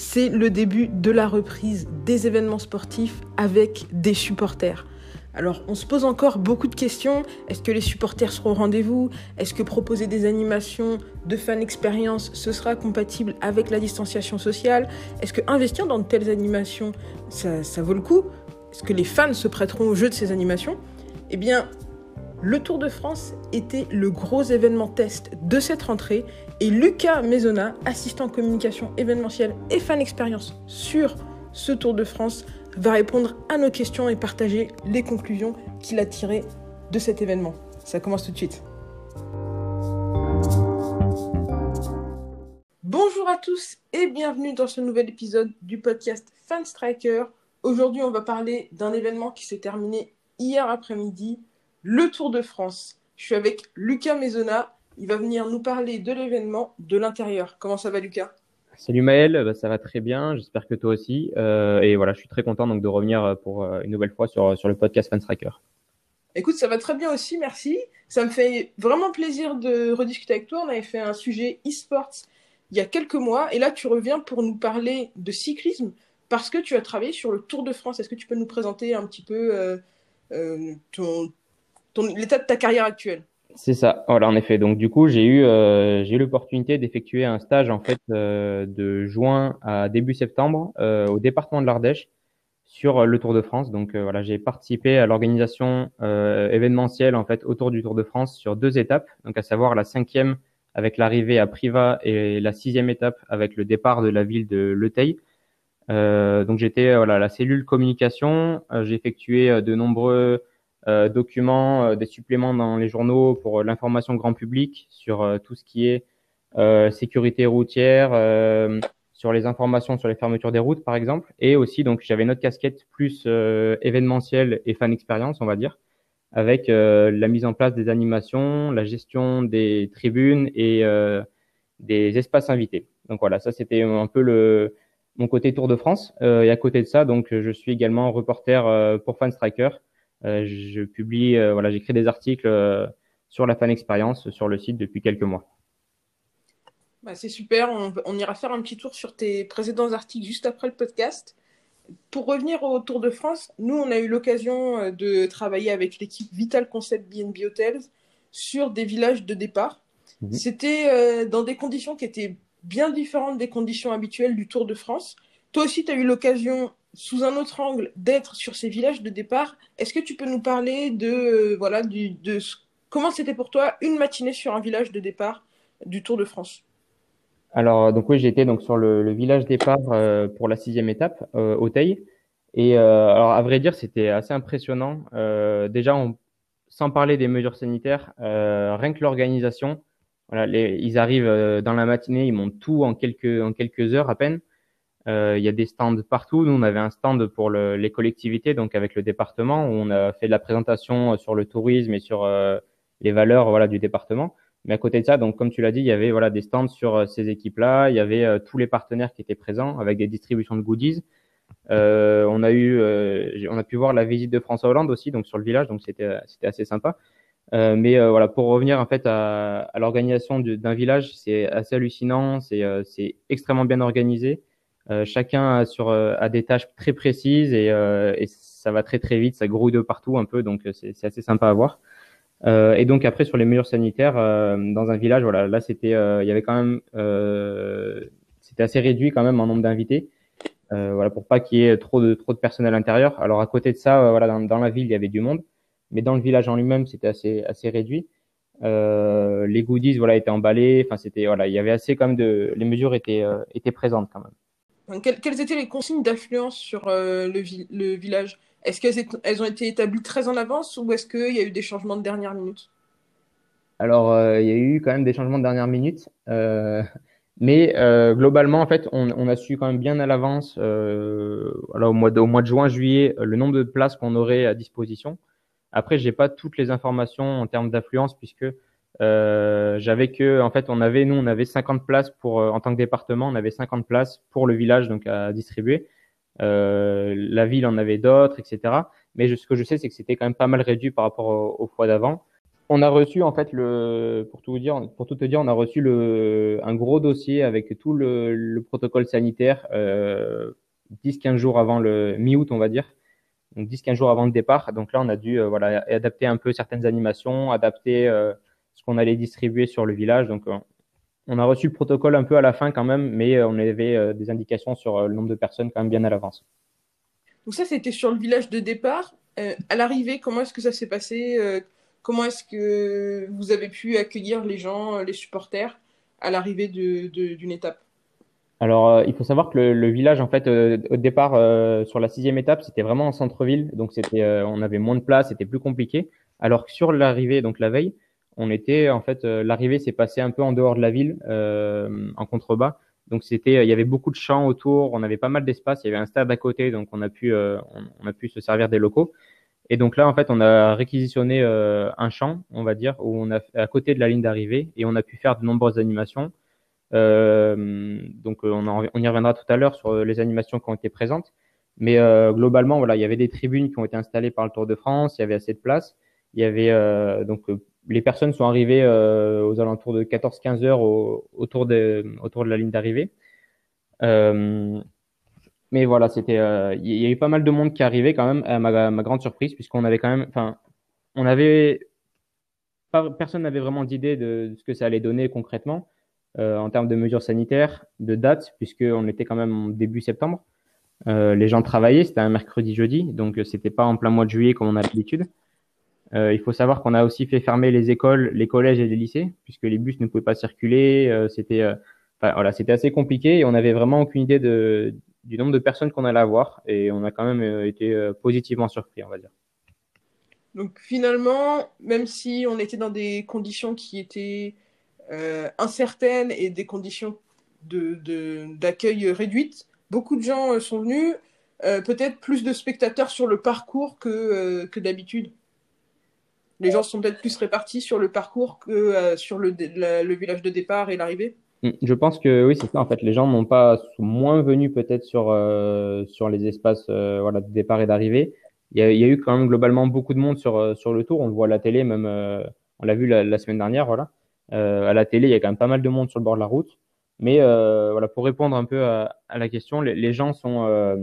c'est le début de la reprise des événements sportifs avec des supporters. Alors, on se pose encore beaucoup de questions. Est-ce que les supporters seront au rendez-vous? Est-ce que proposer des animations de fan expérience, ce sera compatible avec la distanciation sociale? Est-ce que investir dans de telles animations, ça, ça vaut le coup? Est-ce que les fans se prêteront au jeu de ces animations? Eh bien, le Tour de France était le gros événement test de cette rentrée et Lucas Maisonna, assistant communication événementielle et fan expérience sur ce Tour de France, va répondre à nos questions et partager les conclusions qu'il a tirées de cet événement. Ça commence tout de suite. Bonjour à tous et bienvenue dans ce nouvel épisode du podcast Fan Striker. Aujourd'hui, on va parler d'un événement qui s'est terminé hier après-midi, le Tour de France. Je suis avec Lucas Maisonna. Il va venir nous parler de l'événement de l'intérieur. Comment ça va, Lucas? Salut Maël, bah, ça va très bien. J'espère que toi aussi. Euh, et voilà, je suis très content donc de revenir euh, pour euh, une nouvelle fois sur, sur le podcast Fan Striker. Écoute, ça va très bien aussi, merci. Ça me fait vraiment plaisir de rediscuter avec toi. On avait fait un sujet e-sports il y a quelques mois et là tu reviens pour nous parler de cyclisme parce que tu as travaillé sur le Tour de France. Est-ce que tu peux nous présenter un petit peu euh, euh, ton, l'état de ta carrière actuelle. C'est ça. Voilà, en effet. Donc du coup, j'ai eu euh, j'ai eu l'opportunité d'effectuer un stage en fait euh, de juin à début septembre euh, au département de l'Ardèche sur le Tour de France. Donc voilà, j'ai participé à l'organisation événementielle en fait autour du Tour de France sur deux étapes. Donc à savoir la cinquième avec l'arrivée à Privas et la sixième étape avec le départ de la ville de Le Teil. donc j'étais voilà la cellule communication. j'ai effectué de nombreux euh, documents, euh, des suppléments dans les journaux pour l'information grand public sur euh, tout ce qui est sécurité routière, sur les informations sur les fermetures des routes, par exemple. Et aussi, donc, j'avais une autre casquette plus événementielle et fan expérience, on va dire, avec la mise en place des animations, la gestion des tribunes et des espaces invités. Donc voilà, ça c'était un peu le mon côté Tour de France. et à côté de ça, donc, je suis également reporter pour Fan Striker euh, je publie, euh, voilà, j'écris des articles euh, sur la fan expérience sur le site depuis quelques mois. Bah, c'est super, on, ira faire un petit tour sur tes précédents articles juste après le podcast. Pour revenir au Tour de France, nous, on a eu l'occasion de travailler avec l'équipe Vital Concept BNB Hotels sur des villages de départ. Mhm. C'était dans des conditions qui étaient bien différentes des conditions habituelles du Tour de France. Toi aussi, tu as eu l'occasion sous un autre angle, d'être sur ces villages de départ. Est-ce que tu peux nous parler de, euh, voilà, de comment c'était pour toi une matinée sur un village de départ du Tour de France? Alors, donc oui, j'étais donc sur le, village départ euh, pour la sixième étape, euh, Et alors, à vrai dire, c'était assez impressionnant. déjà, sans parler des mesures sanitaires, rien que l'organisation. Voilà, ils arrivent dans la matinée, ils montent tout en quelques en quelques heures à peine. Euh, il y a des stands partout. Nous, on avait un stand pour le, les collectivités, donc avec le département, où on a fait de la présentation sur le tourisme et sur euh, les valeurs voilà du département. Mais à côté de ça, donc comme tu l'as dit, il y avait voilà des stands sur euh, ces équipes-là. Il y avait tous les partenaires qui étaient présents avec des distributions de goodies. on a eu, on a pu voir la visite de François Hollande aussi, donc sur le village, donc c'était c'était assez sympa. mais voilà, pour revenir en fait à, à l'organisation d'un village, c'est assez hallucinant, c'est c'est extrêmement bien organisé. Euh, chacun a, sur, euh, a des tâches très précises et, euh, et, ça va très très vite, ça grouille de partout un peu, donc c'est assez sympa à voir. Euh, et donc après sur les mesures sanitaires dans un village, voilà, là c'était, il y avait quand même, c'était assez réduit quand même en nombre d'invités, voilà pour pas qu'il y ait trop de trop de personnel intérieur. Alors à côté de ça, voilà dans, dans, la ville il y avait du monde, mais dans le village en lui-même c'était assez assez réduit. les goodies voilà étaient emballés, enfin c'était voilà il y avait assez quand même de, les mesures étaient étaient présentes quand même. Quelles, étaient les consignes d'affluence sur euh, le, village? Est-ce qu'elles ont été établies très en avance ou est-ce qu'il y a eu des changements de dernière minute? Alors, euh, il y a eu quand même des changements de dernière minute. Euh, Mais globalement, en fait, on, a su quand même bien à l'avance, euh, au, mois de, au mois de juin, juillet, le nombre de places qu'on aurait à disposition. Après, j'ai pas toutes les informations en termes d'affluence puisque euh, j'avais que, en fait, on avait, nous, on avait 50 places pour, euh, en tant que département, on avait 50 places pour le village donc à distribuer. Euh, la ville en avait d'autres, etc. Mais ce que je sais, c'est que c'était quand même pas mal réduit par rapport au, au fois d'avant on a reçu en fait le pour tout vous dire pour tout te dire on a reçu le un gros dossier avec tout le, le protocole sanitaire euh, 10-15 jours avant le mi-août on va dire donc 10-15 jours avant le départ donc là on a dû euh, voilà adapter un peu certaines animations adapter euh, ce qu'on allait distribuer sur le village. Donc euh, on a reçu le protocole un peu à la fin quand même mais on avait des indications sur le nombre de personnes quand même bien à l'avance. Donc ça c'était sur le village de départ. À l'arrivée comment est-ce que ça s'est passé Comment est-ce que vous avez pu accueillir les gens, les supporters, à l'arrivée d'une étape? Alors, euh, il faut savoir que le, village, en fait, euh, au départ, euh, sur la sixième étape, c'était vraiment en centre-ville, donc c'était, on avait moins de place, c'était plus compliqué. Alors que sur l'arrivée, donc la veille, on était, en fait, l'arrivée s'est passée un peu en dehors de la ville, en contrebas. Donc c'était, il y avait beaucoup de champs autour, on avait pas mal d'espace, il y avait un stade à côté, donc on a pu, on a pu se servir des locaux. Et donc là, en fait, on a réquisitionné euh, un champ, on va dire, où on a à côté de la ligne d'arrivée et on a pu faire de nombreuses animations. Euh, donc euh, on, on, y reviendra tout à l'heure sur les animations qui ont été présentes. Mais euh, globalement, voilà, il y avait des tribunes qui ont été installées par le Tour de France, il y avait assez de place. Il y avait euh, donc les personnes sont arrivées aux alentours de 14-15 heures autour de la ligne d'arrivée. Euh, mais voilà, c'était, euh, il y a eu pas mal de monde qui arrivait quand même, à ma, grande surprise, puisqu'on avait quand même, enfin, on avait, personne n'avait vraiment d'idée de, ce que ça allait donner concrètement euh, en termes de mesures sanitaires, de dates, puisqu'on était quand même début septembre. Euh, les gens travaillaient, c'était un mercredi, jeudi, donc c'était pas en plein mois de juillet comme on a l'habitude. Euh, il faut savoir qu'on a aussi fait fermer les écoles, les collèges et les lycées, puisque les bus ne pouvaient pas circuler. Euh, c'était, euh, voilà, c'était assez compliqué et on avait vraiment aucune idée de, du nombre de personnes qu'on allait avoir et on a quand même été positivement surpris, on va dire. Donc finalement, même si on était dans des conditions qui étaient incertaines et des conditions d'accueil de, réduites, beaucoup de gens sont venus, peut-être plus de spectateurs sur le parcours que d'habitude. Les gens sont peut-être plus répartis sur le parcours que sur le, la, le village de départ et l'arrivée. Mm. Je pense que oui, c'est ça. En fait, les gens n'ont pas moins venus peut-être sur euh, sur les espaces euh, de départ et d'arrivée. Il y, a, eu quand même globalement beaucoup de monde sur euh, sur le tour. On le voit à la télé, même on l'a vu la, semaine dernière. Voilà, à la télé, il y a quand même pas mal de monde sur le bord de la route. Mais voilà, pour répondre un peu à, la question, les gens sont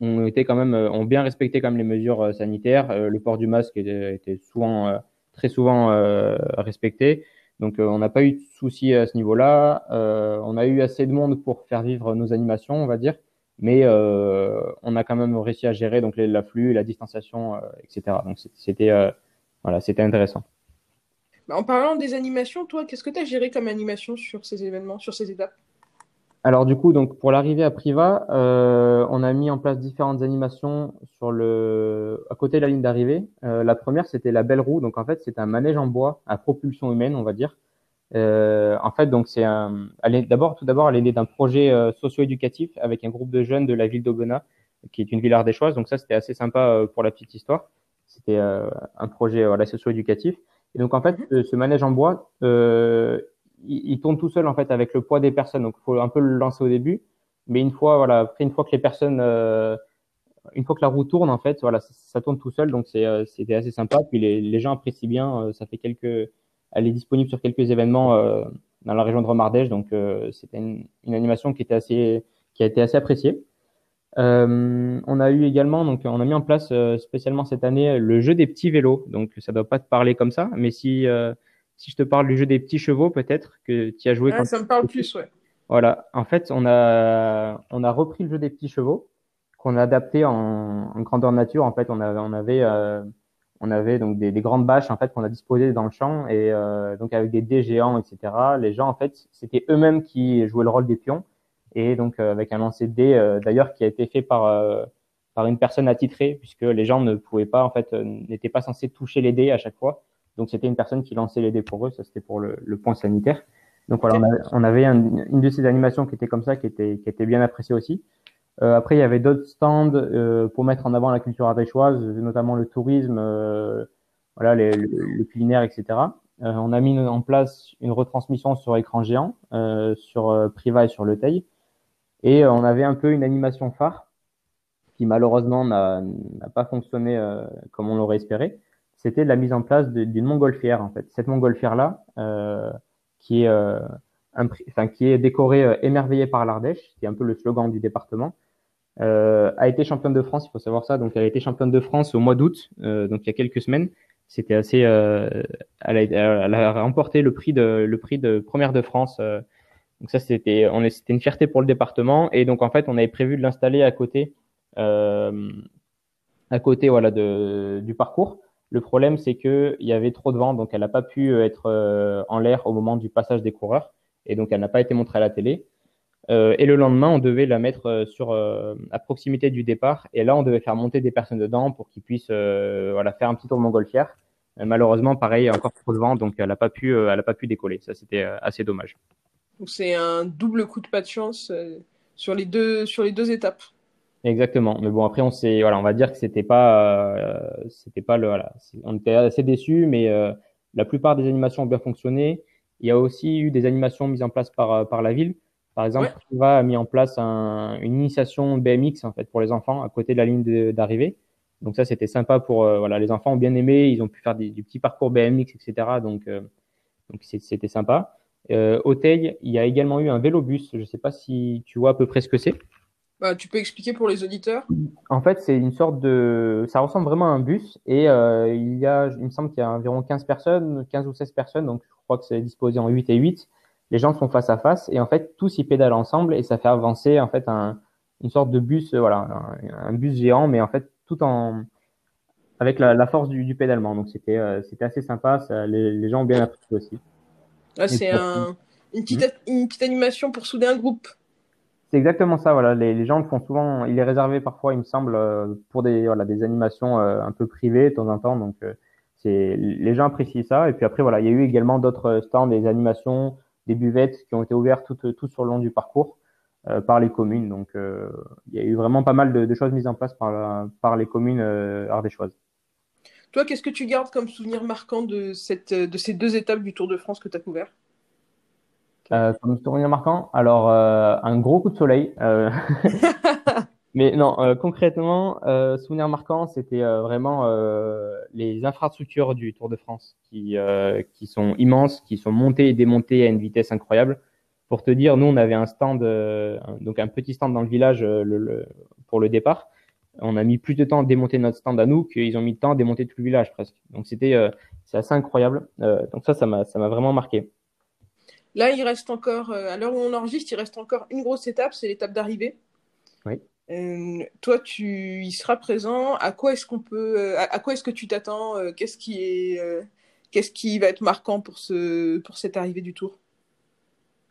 ont été quand même ont bien respecté quand même les mesures sanitaires. le port du masque était, était souvent très souvent respecté. Donc euh, on n'a pas eu de soucis à ce niveau-là. Euh, on a eu assez de monde pour faire vivre nos animations, on va dire, mais euh, on a quand même réussi à gérer donc l'afflux, la distanciation, etc. Donc c'était voilà, c'était intéressant. Bah, en parlant des animations, toi, qu'est-ce que tu as géré comme animation sur ces événements, sur ces étapes? Alors du coup, donc pour l'arrivée à Priva, euh, on a mis en place différentes animations sur le à côté de la ligne d'arrivée. Euh, la première, c'était la belle roue. Donc en fait, c'est un manège en bois à propulsion humaine, on va dire. Euh, en fait, donc c'est un. D'abord, tout d'abord, elle est née d'un projet euh, socio-éducatif avec un groupe de jeunes de la ville d'Aubenas, qui est une ville ardéchoise. Donc ça, c'était assez sympa euh, pour la petite histoire. C'était euh, un projet voilà socio-éducatif. Et donc en fait, mhm. ce manège en bois, il, tourne tout seul en fait avec le poids des personnes. Donc, il faut un peu le lancer au début, mais une fois, voilà, après une fois que les personnes, euh, une fois que la roue tourne en fait, voilà, ça, tourne tout seul. Donc, c'est, euh, c'était assez sympa. Puis les, les gens apprécient bien. Euh, ça fait quelques, elle est disponible sur quelques événements euh, dans la région de Romardèche. Donc, c'était une, une, animation qui était assez, qui a été assez appréciée. on a eu également, donc, on a mis en place spécialement cette année le jeu des petits vélos. Donc, ça doit pas te parler comme ça, mais si si je te parle du jeu des petits chevaux, peut-être que tu as joué. Ah, ça me parle plus, ouais. Voilà. En fait, on a on a repris le jeu des petits chevaux qu'on a adapté en, en, grandeur nature. En fait, on avait on avait euh, on avait donc des, des, grandes bâches en fait qu'on a disposées dans le champ et euh, donc avec des dés géants, etc. Les gens en fait, c'était eux-mêmes qui jouaient le rôle des pions et donc euh, avec un lancer de dés euh, d'ailleurs qui a été fait par euh, par une personne attitrée puisque les gens ne pouvaient pas en fait n'étaient pas censés toucher les dés à chaque fois. Donc c'était une personne qui lançait les dés pour eux, ça c'était pour le, le, point sanitaire. Donc voilà, on avait, une de ces animations qui était comme ça, qui était, qui était bien appréciée aussi. Euh, après, il y avait d'autres stands euh, pour mettre en avant la culture ardéchoise, notamment le tourisme, euh, voilà, les, le, le, culinaire, etc. on a mis en place une retransmission sur écran géant, sur Priva et sur Le Teil. Et on avait un peu une animation phare qui malheureusement n'a pas fonctionné comme on l'aurait espéré. C'était la mise en place d'une montgolfière en fait. Cette montgolfière là, qui est enfin, qui est décorée émerveillée par l'Ardèche, qui est un peu le slogan du département, euh, a été championne de France, il faut savoir ça. Donc, elle a été championne de France au mois d'août, euh, donc il y a quelques semaines. C'était assez. Euh, elle, a, elle, a, remporté le prix de le prix de première de France. Euh. donc ça, c'était on c'était une fierté pour le département. Et donc en fait, on avait prévu de l'installer à côté, euh, à côté voilà de du parcours. Le problème, c'est que il y avait trop de vent, donc elle n'a pas pu être en l'air au moment du passage des coureurs, et donc elle n'a pas été montrée à la télé. Euh, et le lendemain, on devait la mettre euh, sur euh, à proximité du départ. Et là, on devait faire monter des personnes dedans pour qu'ils puissent faire un petit tour montgolfière. malheureusement, pareil, encore trop de vent, donc elle n'a pas pu, pas décoller. Ça, c'était assez dommage. C'est un double coup de pas de chance sur les deux étapes. Exactement. Mais bon, après, on s'est, voilà, on va dire que c'était pas, c'était pas le, voilà, on était assez déçus, mais la plupart des animations ont bien fonctionné. Il y a aussi eu des animations mises en place par par la ville. Par exemple, ouais. a mis en place un, une initiation BMX en fait pour les enfants à côté de la ligne d'arrivée. Donc ça, c'était sympa pour euh, voilà, les enfants ont bien aimé, ils ont pu faire des, du petit parcours BMX, etc. Donc euh, donc c'était sympa. Euh, au Teil, il y a également eu un vélobus. Je ne sais pas si tu vois à peu près ce que c'est. Bah, tu peux expliquer pour les auditeurs? En fait, c'est une sorte de. Ça ressemble vraiment à un bus et euh, il y a, il me semble qu'il y a environ 15 personnes, 15 ou 16 personnes, donc je crois que c'est disposé en 8 et 8 les gens sont face à face et en fait tous y pédalent ensemble et ça fait avancer en fait un, une sorte de bus, euh, voilà, un, bus géant, mais en fait tout en avec la, la force du, du, pédalement. Donc c'était euh, c'était assez sympa, ça, les, les, gens ont bien apprécié aussi. Ah, c'est un, une, petite, une petite animation pour souder un groupe. C'est exactement ça, voilà. Les, gens le font souvent. Il est réservé parfois, il me semble, euh, pour des animations un peu privées de temps en temps. Donc c'est les gens apprécient ça. Et puis après voilà, il y a eu également d'autres stands, des animations des buvettes qui ont été ouvertes tout, sur le long du parcours euh, par les communes. Donc, euh, il y a eu vraiment pas mal de, choses mises en place par, les communes euh, ardéchoises. Toi, qu'est-ce que tu gardes comme souvenir marquant de, de ces deux étapes du Tour de France que tu as couvert? Euh, Comme souvenir marquant, alors euh, un gros coup de soleil. Euh... Mais non, euh, concrètement, euh, souvenir marquant, c'était euh, vraiment les infrastructures du Tour de France qui, qui sont immenses, qui sont montées et démontées à une vitesse incroyable. Pour te dire, nous, on avait un stand, donc un petit stand dans le village le, le, pour le départ. On a mis plus de temps à démonter notre stand à nous qu'ils ont mis de temps à démonter tout le village presque. Donc c'était, c'est assez incroyable. donc ça, ça m'a, ça m'a vraiment marqué. Là, il reste encore, à l'heure où on enregistre, il reste encore une grosse étape, c'est l'étape d'arrivée. Oui. Euh, toi, tu y seras présent. À quoi est-ce qu'on peut, euh, à, à, quoi est-ce que tu t'attends euh, Qu'est-ce qui est, euh, qu'est-ce qui va être marquant pour ce, pour cette arrivée du Tour?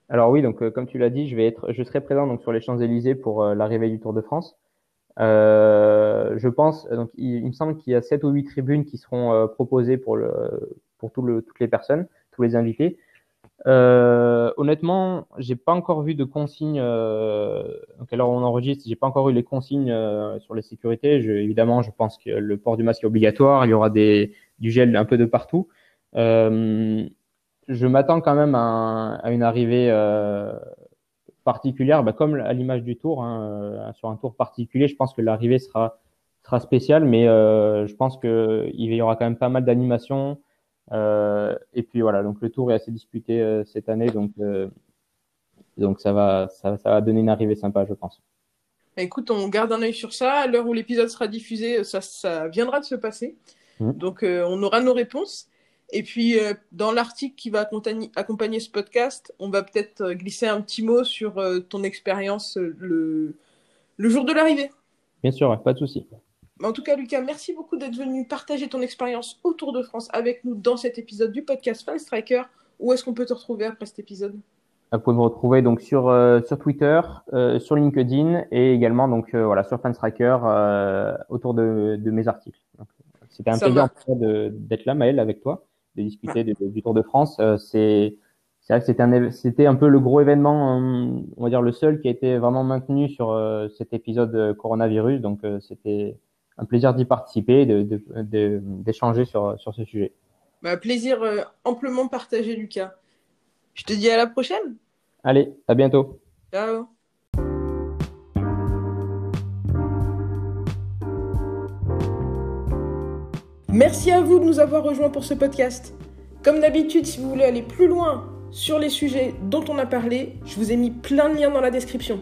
Alors oui, donc comme tu l'as dit, je vais être, je serai présent donc sur les Champs Élysées pour l'arrivée du Tour de France. je pense, donc il, il me semble qu'il y a sept ou huit tribunes qui seront proposées pour le, pour tout le, toutes les personnes, tous les invités. Euh, honnêtement, j'ai pas encore vu de consignes. Euh, donc alors on enregistre, j'ai pas encore eu les consignes euh, sur les sécurités. Je, évidemment, je pense que le port du masque est obligatoire. Il y aura des du gel un peu de partout. Euh, je m'attends quand même à, à une arrivée euh, particulière, bah, comme à l'image du tour, hein, euh, sur un tour particulier. Je pense que l'arrivée sera sera spéciale, mais je pense que il y aura quand même pas mal d'animations. Euh, et puis voilà, donc le tour est assez disputé euh, cette année, donc euh, donc ça va, ça, ça va donner une arrivée sympa, je pense. Écoute, on garde un œil sur ça. À l'heure où l'épisode sera diffusé, ça, ça viendra de se passer. Mmh. Donc, euh, on aura nos réponses. Et puis, euh, dans l'article qui va accompagner, accompagner, ce podcast, on va peut-être glisser un petit mot sur euh, ton expérience le, le jour de l'arrivée. Bien sûr, pas de souci. En tout cas, Lucas, merci beaucoup d'être venu partager ton expérience au Tour de France avec nous dans cet épisode du podcast Fall Striker. Où est-ce qu'on peut te retrouver après cet épisode? Vous pouvez me retrouver donc sur euh, sur Twitter, euh, sur LinkedIn et également donc euh, voilà sur Fanstriker euh, autour de, de, mes articles. C'était un plaisir d'être là, Maëlle, avec toi, de discuter ah. de, du Tour de France. C'est c'est vrai que c'était un, c'était un peu le gros événement, on va dire le seul qui a été vraiment maintenu sur cet épisode coronavirus. Donc, c'était un plaisir d'y participer et de, d'échanger sur, sur ce sujet. Bah, plaisir amplement partagé, Lucas. Je te dis à la prochaine. Allez, à bientôt. Ciao. Merci à vous de nous avoir rejoints pour ce podcast. Comme d'habitude, si vous voulez aller plus loin sur les sujets dont on a parlé, je vous ai mis plein de liens dans la description.